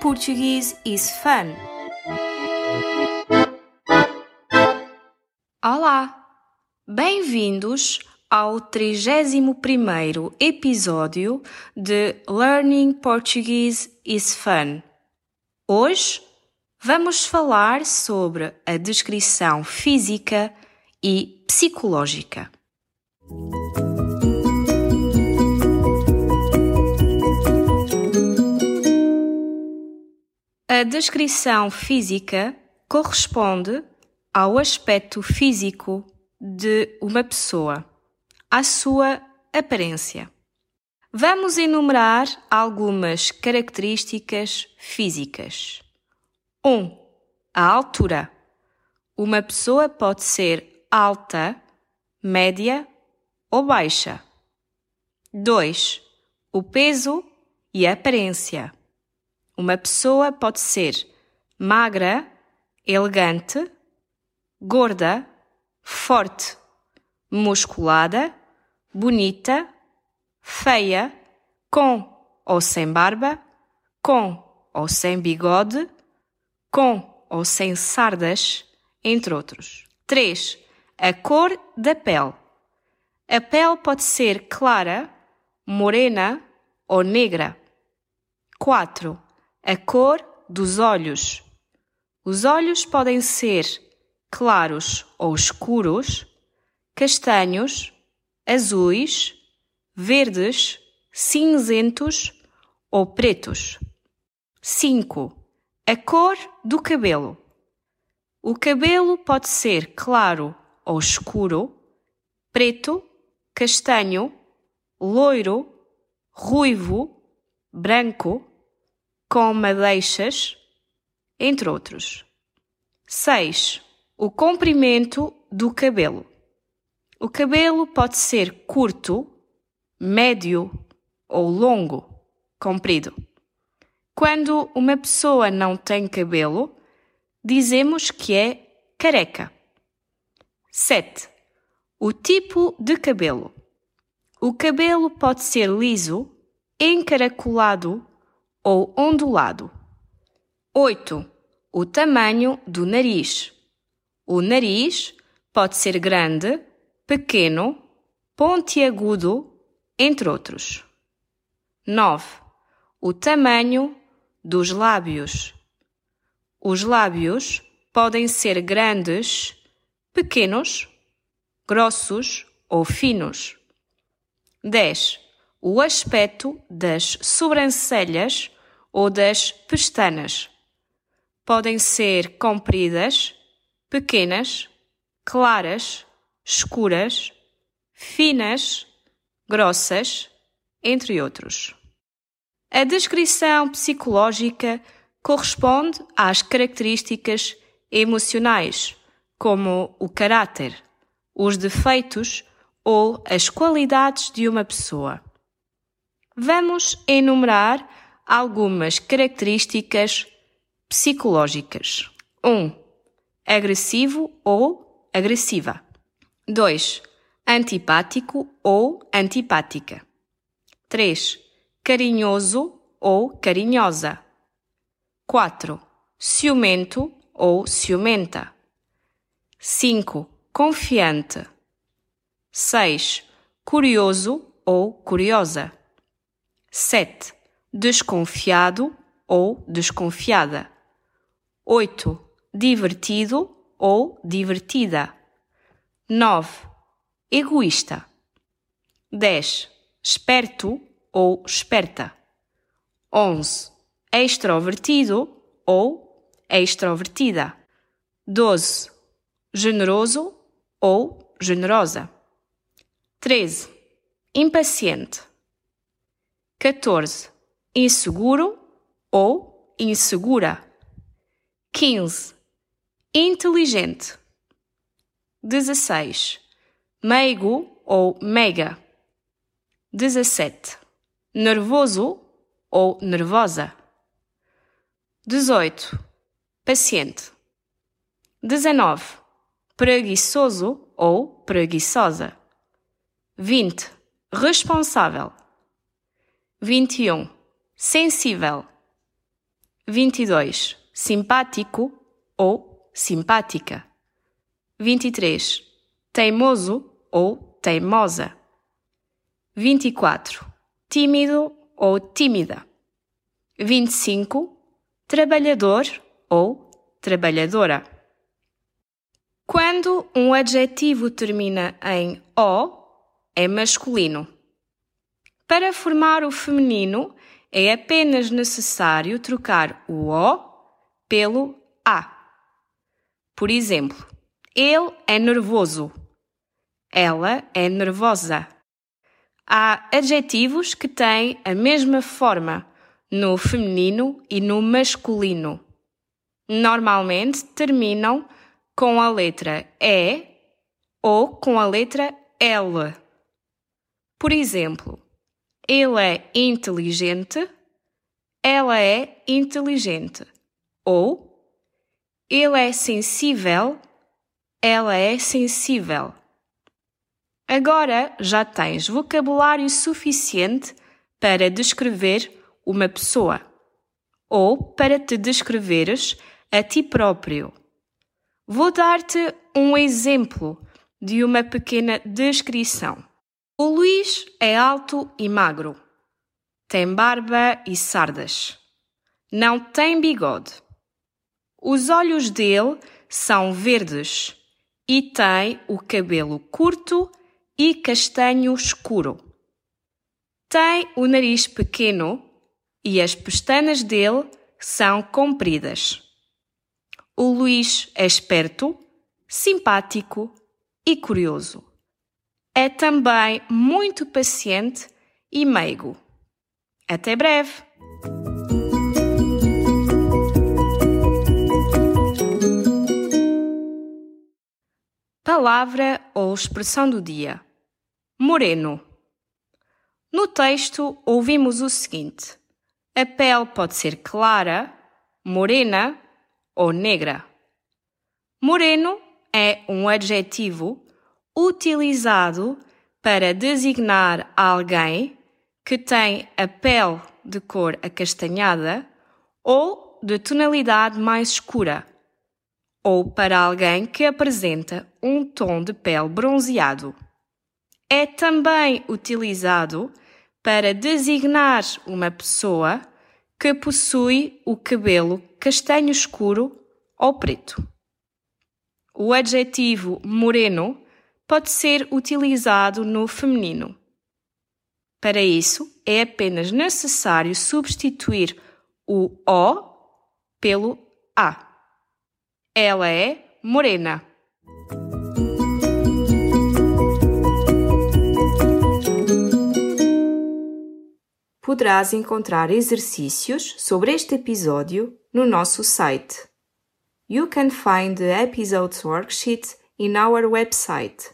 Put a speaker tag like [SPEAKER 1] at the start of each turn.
[SPEAKER 1] Portuguese is fun. Olá! Bem-vindos ao 31º episódio de Learning Portuguese is Fun. Hoje vamos falar sobre a descrição física e psicológica. A descrição física corresponde ao aspecto físico de uma pessoa, à sua aparência. Vamos enumerar algumas características físicas. 1. Um, a altura. Uma pessoa pode ser alta, média ou baixa. 2. O peso e a aparência. Uma pessoa pode ser magra, elegante, gorda, forte, musculada, bonita, feia, com ou sem barba, com ou sem bigode, com ou sem sardas, entre outros. 3. A cor da pele. A pele pode ser clara, morena ou negra. 4 a cor dos olhos. Os olhos podem ser claros ou escuros, castanhos, azuis, verdes, cinzentos ou pretos. 5. A cor do cabelo. O cabelo pode ser claro ou escuro, preto, castanho, loiro, ruivo, branco com madeixas, entre outros. 6. O comprimento do cabelo. O cabelo pode ser curto, médio ou longo, comprido. Quando uma pessoa não tem cabelo, dizemos que é careca. 7. O tipo de cabelo. O cabelo pode ser liso, encaracolado ou ondulado. 8. O tamanho do nariz. O nariz pode ser grande, pequeno, pontiagudo, entre outros. 9. O tamanho dos lábios. Os lábios podem ser grandes, pequenos, grossos ou finos. 10 o aspecto das sobrancelhas ou das pestanas. Podem ser compridas, pequenas, claras, escuras, finas, grossas, entre outros. A descrição psicológica corresponde às características emocionais, como o caráter, os defeitos ou as qualidades de uma pessoa vamos enumerar algumas características psicológicas. 1. Um, agressivo ou agressiva. 2. Antipático ou antipática. 3. Carinhoso ou carinhosa. 4. Ciumento ou ciumenta. 5. Confiante. 6. Curioso ou curiosa. 7. Desconfiado ou desconfiada. 8. Divertido ou divertida. 9. Egoísta. 10. Esperto ou esperta. 11. Extrovertido ou extrovertida. 12. Generoso ou generosa. 13. Impaciente. 14. Inseguro ou insegura. 15. Inteligente. 16. Meigo ou mega. 17. Nervoso ou nervosa. 18. Paciente. 19. Preguiçoso ou preguiçosa. 20. Responsável. 21. Sensível. 22. Simpático ou simpática. 23. Teimoso ou teimosa. 24. Tímido ou tímida. 25. Trabalhador ou trabalhadora. Quando um adjetivo termina em O, é masculino. Para formar o feminino, é apenas necessário trocar o O pelo A. Por exemplo, ele é nervoso. Ela é nervosa. Há adjetivos que têm a mesma forma no feminino e no masculino. Normalmente terminam com a letra E ou com a letra L. Por exemplo, ele é inteligente, ela é inteligente. Ou ele é sensível, ela é sensível. Agora já tens vocabulário suficiente para descrever uma pessoa ou para te descreveres a ti próprio. Vou dar-te um exemplo de uma pequena descrição. O Luís é alto e magro. Tem barba e sardas. Não tem bigode. Os olhos dele são verdes e tem o cabelo curto e castanho escuro. Tem o nariz pequeno e as pestanas dele são compridas. O Luís é esperto, simpático e curioso. É também muito paciente e meigo. Até breve! Palavra ou expressão do dia: Moreno. No texto, ouvimos o seguinte: a pele pode ser clara, morena ou negra. Moreno é um adjetivo utilizado para designar alguém que tem a pele de cor acastanhada ou de tonalidade mais escura, ou para alguém que apresenta um tom de pele bronzeado. É também utilizado para designar uma pessoa que possui o cabelo castanho escuro ou preto. O adjetivo moreno pode ser utilizado no feminino. Para isso, é apenas necessário substituir o O pelo A. Ela é morena. Poderás encontrar exercícios sobre este episódio no nosso site. You can find the episode's worksheet in our website